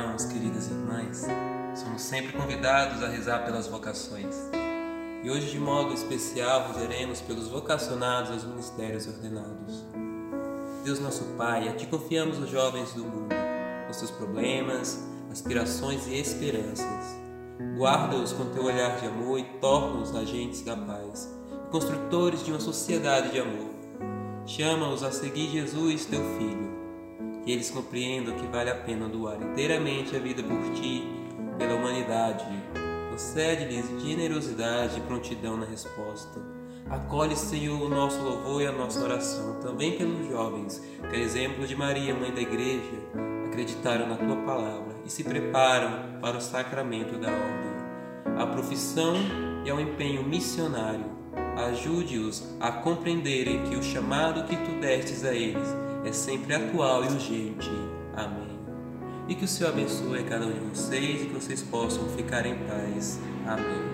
irmãos, queridas irmãs, somos sempre convidados a rezar pelas vocações. E hoje, de modo especial, rezaremos pelos vocacionados aos ministérios ordenados. Deus nosso Pai, a Ti confiamos os jovens do mundo, os seus problemas, aspirações e esperanças. Guarda-os com Teu olhar de amor e torna-os agentes da paz, construtores de uma sociedade de amor. Chama-os a seguir Jesus, Teu Filho que eles compreendam que vale a pena doar inteiramente a vida por ti, pela humanidade. Concede-lhes generosidade e prontidão na resposta. Acolhe, Senhor, o nosso louvor e a nossa oração, também pelos jovens, que, a exemplo de Maria, mãe da Igreja, acreditaram na tua palavra e se preparam para o sacramento da ordem. A profissão e ao empenho missionário, ajude-os a compreenderem que o chamado que tu destes a eles é sempre atual e urgente. Amém. E que o Senhor abençoe cada um de vocês e que vocês possam ficar em paz. Amém.